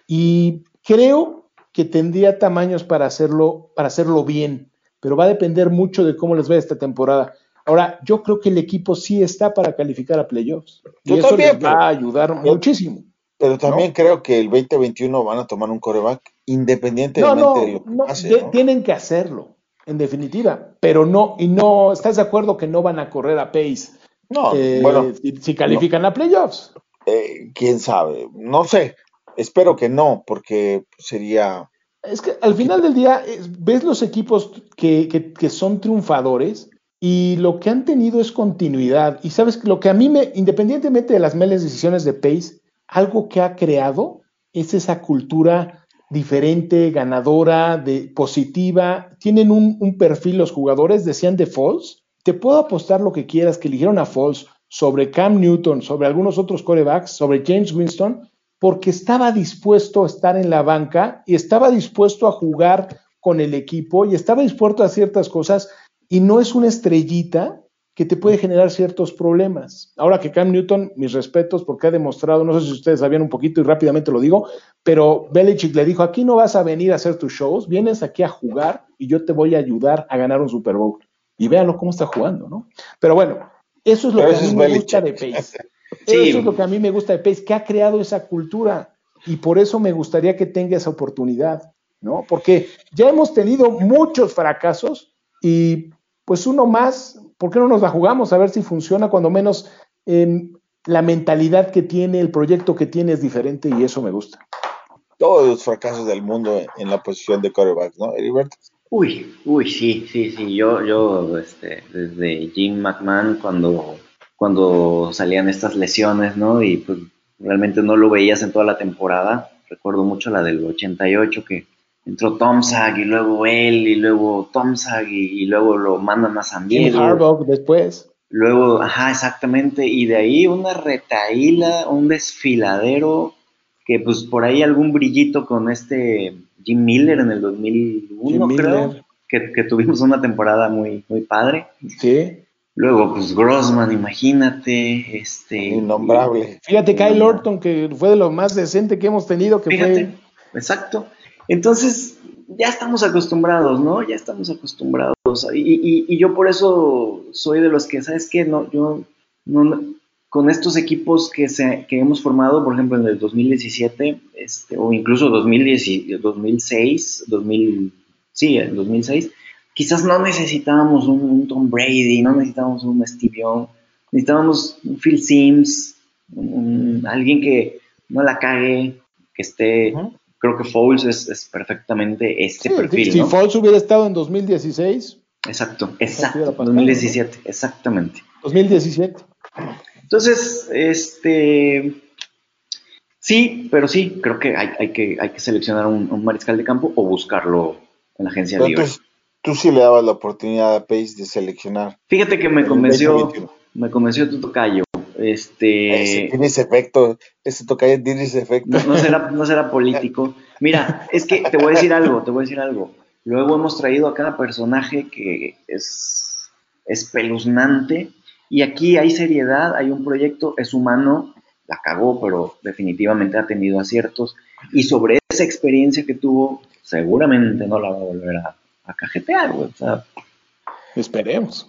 y creo que tendría tamaños para hacerlo, para hacerlo bien, pero va a depender mucho de cómo les va esta temporada. Ahora, yo creo que el equipo sí está para calificar a playoffs. y eso les va a ayudar muchísimo. Pero también creo que el 2021 van a tomar un coreback independientemente de lo que pase, Tienen que hacerlo, en definitiva. Pero no, y no, ¿estás de acuerdo que no van a correr a pace? No, eh, bueno. Si, califican a playoffs. Eh, quién sabe, no sé. Espero que no, porque sería. Es que al final del día, ves los equipos que, que son triunfadores y lo que han tenido es continuidad. Y sabes, lo que a mí me, independientemente de las malas decisiones de Pace, algo que ha creado es esa cultura diferente, ganadora, positiva. Tienen un, perfil los jugadores, decían de Falls, te puedo apostar lo que quieras que eligieron a Foles sobre Cam Newton, sobre algunos otros corebacks, sobre James Winston, porque estaba dispuesto a estar en la banca y estaba dispuesto a jugar con el equipo y estaba dispuesto a ciertas cosas y no es una estrellita que te puede generar ciertos problemas. Ahora que Cam Newton, mis respetos, porque ha demostrado, no sé si ustedes sabían un poquito y rápidamente lo digo, pero Belichick le dijo, aquí no vas a venir a hacer tus shows, vienes aquí a jugar y yo te voy a ayudar a ganar un Super Bowl. Y véanlo cómo está jugando, ¿no? Pero bueno, eso es lo que a mí me gusta de Pace. Eso es lo que a mí me gusta de Pace, que ha creado esa cultura. Y por eso me gustaría que tenga esa oportunidad, ¿no? Porque ya hemos tenido muchos fracasos y pues uno más, ¿por qué no nos la jugamos a ver si funciona? Cuando menos em, la mentalidad que tiene, el proyecto que tiene es diferente y eso me gusta. Todos los fracasos del mundo en la posición de quarterback, ¿no, Heriberto? Uy, uy, sí, sí, sí. Yo, yo, este, desde Jim McMahon, cuando, cuando salían estas lesiones, ¿no? Y pues realmente no lo veías en toda la temporada. Recuerdo mucho la del 88 que entró Tom Sag y luego él y luego Tom Sag y, luego lo mandan a San Diego. Harbaugh después. Luego, ajá, exactamente, y de ahí una retaíla, un desfiladero, que pues por ahí algún brillito con este Jim Miller en el 2001, creo, que, que, tuvimos una temporada muy, muy padre. Sí. Luego, pues Grossman, imagínate, este... Innombrable. Fíjate, Kyle Orton, que fue de lo más decente que hemos tenido, que fíjate, exacto. Entonces, ya estamos acostumbrados, ¿no? Ya estamos acostumbrados. Y, yo por eso soy de los que, ¿sabes qué? No, yo no, con estos equipos que, se, que hemos formado, por ejemplo, en el 2017, este, o incluso 2010, 2006, 2000, sí, en 2006, quizás no necesitábamos un, Tom Brady, no necesitábamos un Steve Young, necesitábamos un Phil Sims, alguien que no la cague, que esté creo que Foles es, perfectamente este perfil. Si Foles hubiera estado en 2016. Exacto, exacto, 2017, exactamente. 2017. Entonces, este, sí, pero sí, creo que hay, que, hay que seleccionar un, mariscal de campo o buscarlo en la agencia libre. Entonces, tú sí le dabas la oportunidad a Pace de seleccionar. Fíjate que me convenció, me convenció tu tocayo. Este, tiene ese efecto, ese tocayo tiene ese efecto. No, será, no será político. Mira, es que te voy a decir algo, te voy a decir algo. Luego hemos traído a cada personaje que es espeluznante y aquí hay seriedad, hay un proyecto, es humano, la cagó, pero definitivamente ha tenido aciertos y sobre esa experiencia que tuvo, seguramente no la va a volver a, cajetear, güey. Esperemos.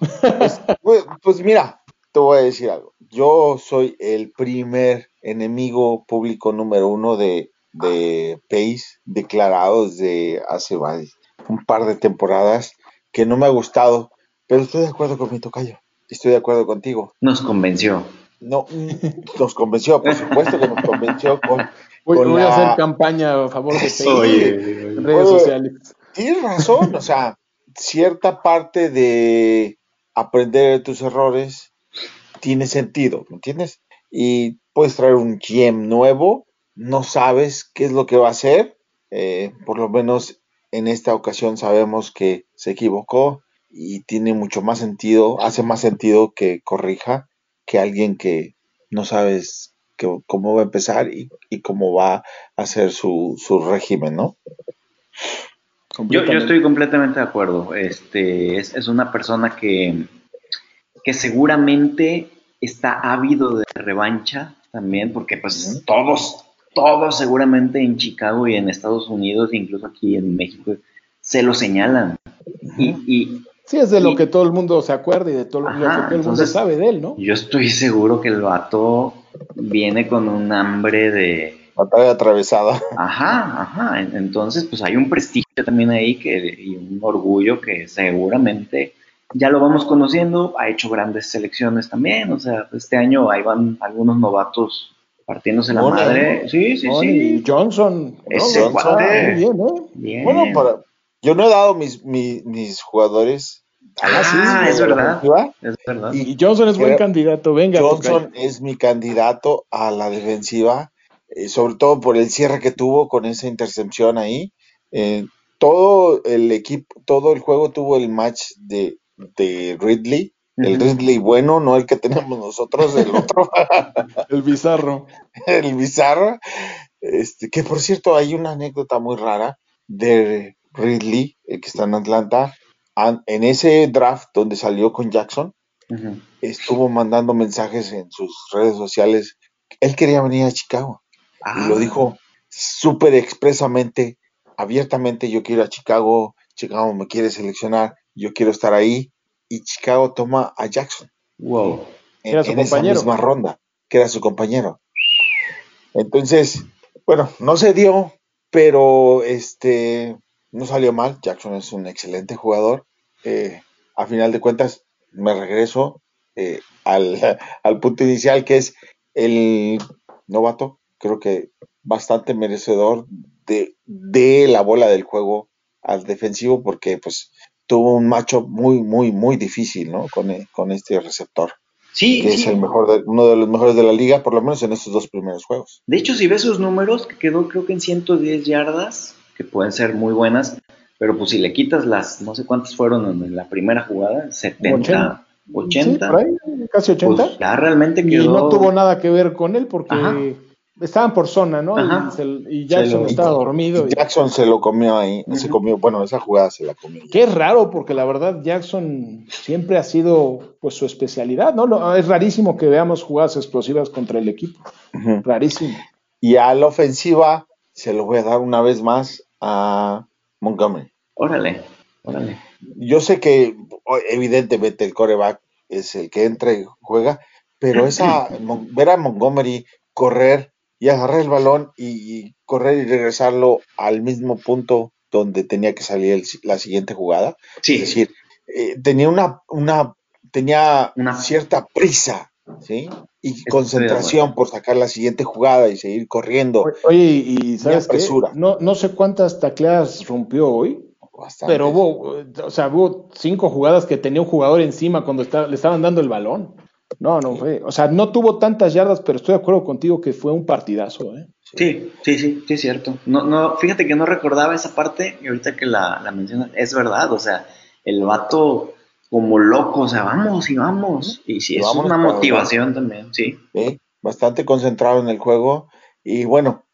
pues, pues mira, te voy a decir algo. Yo soy el primer enemigo público número uno de, de Pace declarado desde hace un par de temporadas que no me ha gustado, pero estoy de acuerdo con mi tocayo. Estoy de acuerdo contigo. Nos convenció. No, nos convenció, por supuesto que nos convenció con. Voy, a hacer campaña a favor de Pace en redes sociales. Tienes razón, o sea, cierta parte de aprender de tus errores tiene sentido, ¿me entiendes? Y puedes traer un GM nuevo, no sabes qué es lo que va a hacer, eh, por lo menos en esta ocasión sabemos que se equivocó y tiene mucho más sentido, hace más sentido que corrija que alguien que no sabes cómo va a empezar y, cómo va a hacer su, su régimen, ¿no? Yo, yo, estoy completamente de acuerdo. Este, es, es una persona que, que seguramente está ávido de revancha también, porque pues todos, todos seguramente en Chicago y en Estados Unidos, incluso aquí en México, se lo señalan. y, sí, es de lo que todo el mundo se acuerda y de todo lo que todo el mundo sabe de él, ¿no? Yo estoy seguro que el vato viene con un hambre de... Batalla atravesada. Ajá, ajá. Entonces, pues hay un prestigio también ahí que, y un orgullo que seguramente ya lo vamos conociendo, ha hecho grandes selecciones también, o sea, este año ahí van algunos novatos partiéndose la madre. Sí, sí, sí. Johnson. Ese Johnson, bien, ¿eh? Bien. Bueno, para, yo no he dado mis, mis, jugadores. Ah, es, verdad, es verdad. Y, Johnson es buen candidato, venga. Johnson es mi candidato a la defensiva, eh, sobre todo por el cierre que tuvo con esa intercepción ahí. Eh, todo el equipo, todo el juego tuvo el match de de Ridley, El Ridley bueno, no el que tenemos nosotros, el otro. el bizarro. el bizarro. Este, que por cierto, hay una anécdota muy rara de Ridley, el que está en Atlanta. En ese draft donde salió con Jackson, estuvo mandando mensajes en sus redes sociales. Él quería venir a Chicago. Y lo ah. dijo súper expresamente, abiertamente, yo quiero ir a Chicago, Chicago me quiere seleccionar, yo quiero estar ahí. Y Chicago toma a Jackson. Wow. En, era su compañero. esa misma ronda, que era su compañero. Entonces, bueno, no se dio, pero este no salió mal. Jackson es un excelente jugador. Eh, a final de cuentas, me regreso eh, al, al, punto inicial, que es el novato. Creo que bastante merecedor de, de la bola del juego al defensivo, porque pues tuvo un macho muy, muy, muy difícil, ¿no? Con, eh, con este receptor. Sí, que es el mejor uno de los mejores de la liga, por lo menos en estos dos primeros juegos. De hecho, si ves sus números, que quedó creo que en 110 yardas, que pueden ser muy buenas, pero pues si le quitas las, no sé cuántas fueron en la primera jugada, 70, 80, casi 80. Pues ya realmente quedó... Y no tuvo nada que ver con él porque estaban por zona, ¿no? Y, Jackson estaba dormido. Jackson se lo comió ahí, se comió, bueno, esa jugada se la comió. Qué raro, porque la verdad Jackson siempre ha sido pues su especialidad, ¿no? Es rarísimo que veamos jugadas explosivas contra el equipo. Rarísimo. Y a la ofensiva se lo voy a dar una vez más a Montgomery. Órale, órale. Yo sé que evidentemente el coreback es el que entra y juega, pero esa ver a Montgomery correr y agarrar el balón y, correr y regresarlo al mismo punto donde tenía que salir la siguiente jugada. Sí. Es decir, eh, tenía una, una, tenía una cierta prisa, ¿sí? Y concentración por sacar la siguiente jugada y seguir corriendo. Oye, y sabes qué? No, no sé cuántas tacleadas rompió hoy. Pero hubo, o sea, hubo cinco jugadas que tenía un jugador encima cuando le estaban dando el balón. No, no fue. O sea, no tuvo tantas yardas, pero estoy de acuerdo contigo que fue un partidazo, ¿eh? Sí, sí, sí, sí, es cierto. No, no, fíjate que no recordaba esa parte y ahorita que la, la mencionas, es verdad, o sea, el vato como loco, o sea, vamos y vamos. Y sí, es una motivación también, sí. Sí, bastante concentrado en el juego y bueno,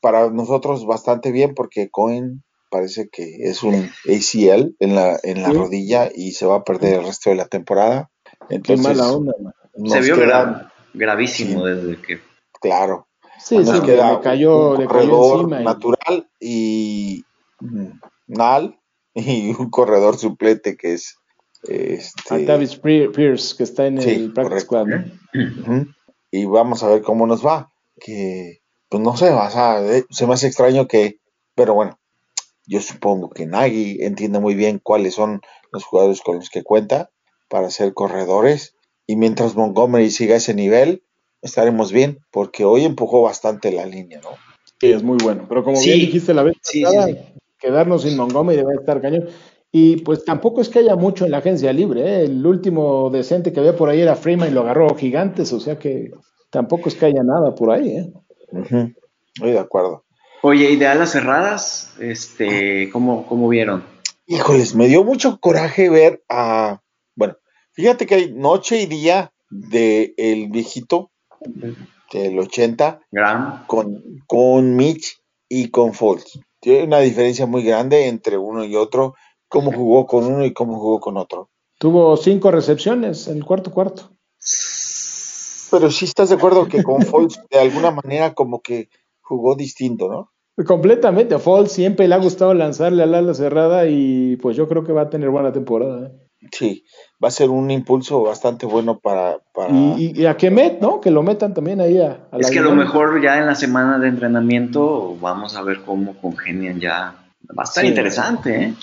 para nosotros bastante bien porque Cohen parece que es un ACL en la, en la rodilla y se va a perder el resto de la temporada. Entonces, Qué mala onda, Se vio gravísimo desde que. Claro. Sí, sí, queda le cayó, un le cayó encima. Natural y. Nal y un corredor suplete que es. Este, Davis Pierce, que está en el practice squad. Y vamos a ver cómo nos va. Que, pues no sé, o sea, se me hace extraño que. Pero bueno, yo supongo que Nagy entiende muy bien cuáles son los jugadores con los que cuenta para ser corredores. Y mientras Montgomery siga ese nivel, estaremos bien, porque hoy empujó bastante la línea, ¿no? Sí, es muy bueno. Pero como bien dijiste la vez pasada, quedarnos sin Montgomery debe estar cañón. Y pues tampoco es que haya mucho en la agencia libre. ¿eh? El último decente que había por ahí era Freeman y lo agarró Gigantes, o sea que tampoco es que haya nada por ahí. ¿eh? Estoy de acuerdo. Oye, ¿y de alas cerradas? Este, ¿cómo, ¿Cómo vieron? Híjoles, me dio mucho coraje ver a Fíjate que hay noche y día de el viejito del 80 con, con Mitch y con Foles. Tiene una diferencia muy grande entre uno y otro, cómo jugó con uno y cómo jugó con otro. Tuvo cinco recepciones en el cuarto cuarto. Pero sí estás de acuerdo que con Foles de alguna manera como que jugó distinto, ¿no? Completamente. A Foles siempre le ha gustado lanzarle al ala cerrada y pues yo creo que va a tener buena temporada. ¿eh? Sí, va a ser un impulso bastante bueno para... Y, a que met, ¿no? Que lo metan también ahí a, Es que a lo mejor ya en la semana de entrenamiento vamos a ver cómo congenian ya. Va a estar interesante, ¿eh?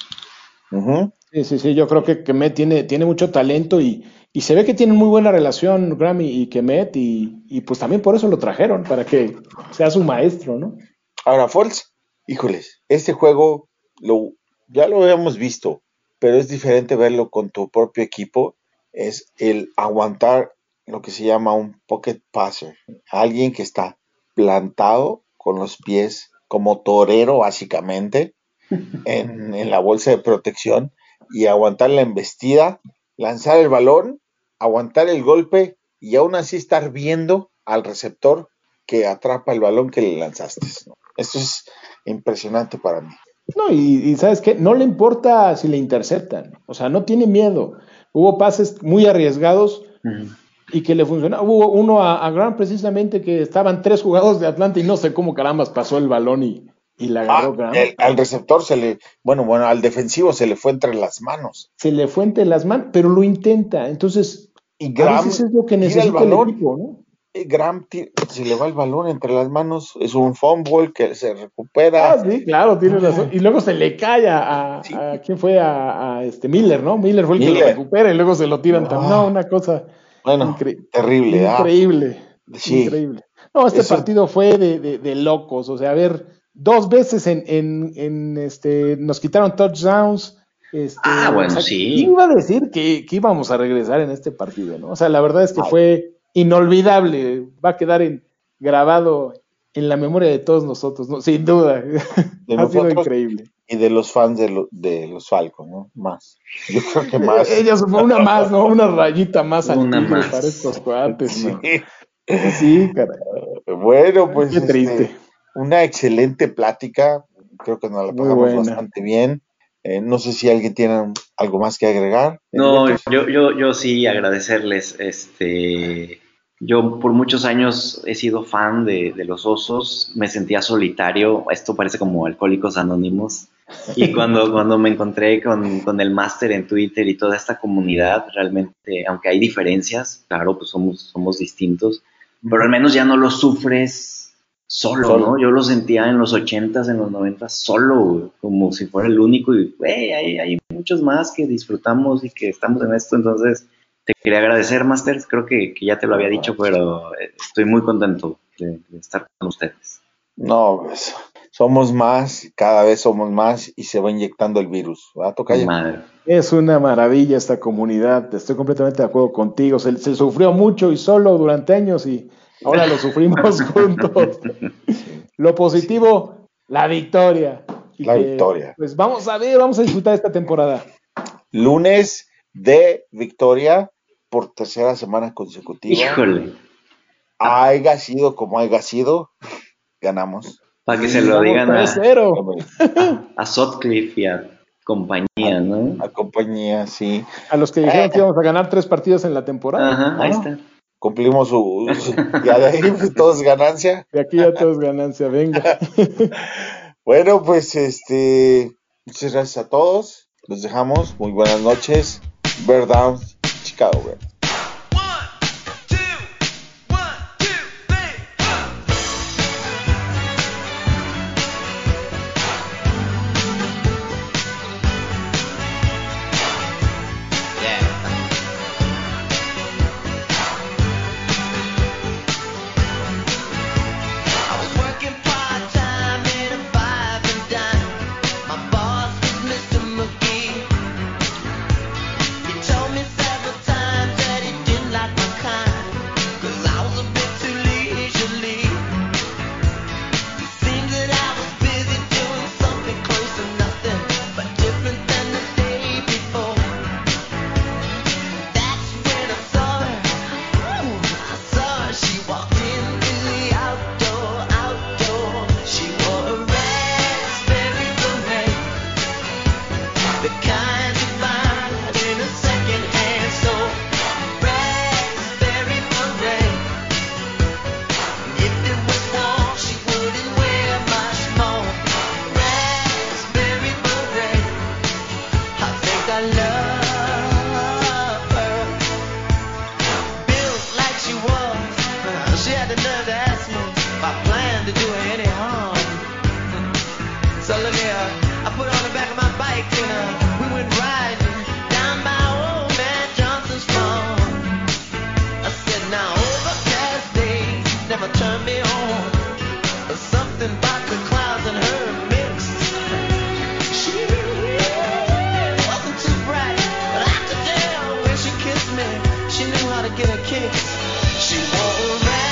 Sí, sí, sí, yo creo que Kemet tiene, tiene mucho talento y, se ve que tienen muy buena relación Grammy y Kemet y, y pues también por eso lo trajeron, para que sea su maestro, ¿no? Ahora, Falls, híjoles, este juego lo, ya lo habíamos visto, pero es diferente verlo con tu propio equipo, es el aguantar lo que se llama un pocket passer, alguien que está plantado con los pies como torero básicamente en, la bolsa de protección y aguantar la embestida, lanzar el balón aguantar el golpe y aún así estar viendo al receptor que atrapa el balón que le lanzaste. Esto es impresionante para mí. No, y, sabes qué, no le importa si le interceptan, o sea, no tiene miedo. Hubo pases muy arriesgados y que le funcionó. Hubo uno a, a Grant precisamente que estaban tres jugadores de Atlanta y no sé cómo carambas pasó el balón y, y la agarró ah, Grant. al receptor se le, bueno, bueno, al defensivo se le fue entre las manos. Se le fue entre las manos, pero lo intenta. Entonces, y Graham, a veces es lo que necesita el, el equipo, ¿no? Graham se le va el balón entre las manos, es un fumble que se recupera. Ah, sí, claro, tiene razón. Y luego se le cae a, a, quién fue a, este Miller, ¿no? Miller fue el que lo recupera y luego se lo tiran. No, no una cosa bueno, terrible. Ah. Increíble. Sí. Increíble. No, este partido fue de, de, de, locos. O sea, a ver, dos veces en, en, en este, nos quitaron touchdowns. Este, ah, bueno, sí. Iba a decir que, que, íbamos a regresar en este partido, ¿no? O sea, la verdad es que fue inolvidable, va a quedar en, grabado en la memoria de todos nosotros, ¿no? sin duda. ha sido increíble. Y de los fans de, de los Falcos, ¿no? Más. Yo creo que más. Ellos, una más, ¿no? Una rayita más una más. para estos cuates, ¿no? Sí, sí caray. Bueno, pues. Qué triste. Este, una excelente plática. Creo que nos la pasamos bastante bien. Eh, no sé si alguien tiene algo más que agregar. No, yo, yo, yo sí agradecerles. Este, yo por muchos años he sido fan de, los osos, me sentía solitario, esto parece como Alcohólicos Anónimos, y cuando, cuando me encontré con, el máster en Twitter y toda esta comunidad, realmente, aunque hay diferencias, claro, pues somos, somos distintos, pero al menos ya no lo sufres solo, ¿no? Yo lo sentía en los 80s, en los 90 solo, como si fuera el único, y hay, hay muchos más que disfrutamos y que estamos en esto, entonces te quería agradecer, Master. Creo que, ya te lo había dicho, pero eh, estoy muy contento de, estar con ustedes. No, pues, somos más, cada vez somos más y se va inyectando el virus. ¿Va a Es una maravilla esta comunidad. Estoy completamente de acuerdo contigo. Se, sufrió mucho y solo durante años y ahora lo sufrimos juntos. Lo positivo, la victoria. la victoria. Pues vamos a ver, vamos a disfrutar esta temporada. Lunes de victoria por tercera semana consecutiva. Híjole. Haya sido como haya sido, ganamos. Para que se lo digan a, a, Sotcliffe y a compañía, ¿no? A compañía, sí. A los que dijeron que íbamos a ganar tres partidos en la temporada. Ajá, ahí está. Cumplimos su, Ya de ahí todo es ganancia. De aquí ya todo es ganancia, venga. bueno, pues este. Muchas gracias a todos. Los dejamos. Muy buenas noches. Bear down. Chicago, get a kicks. She won't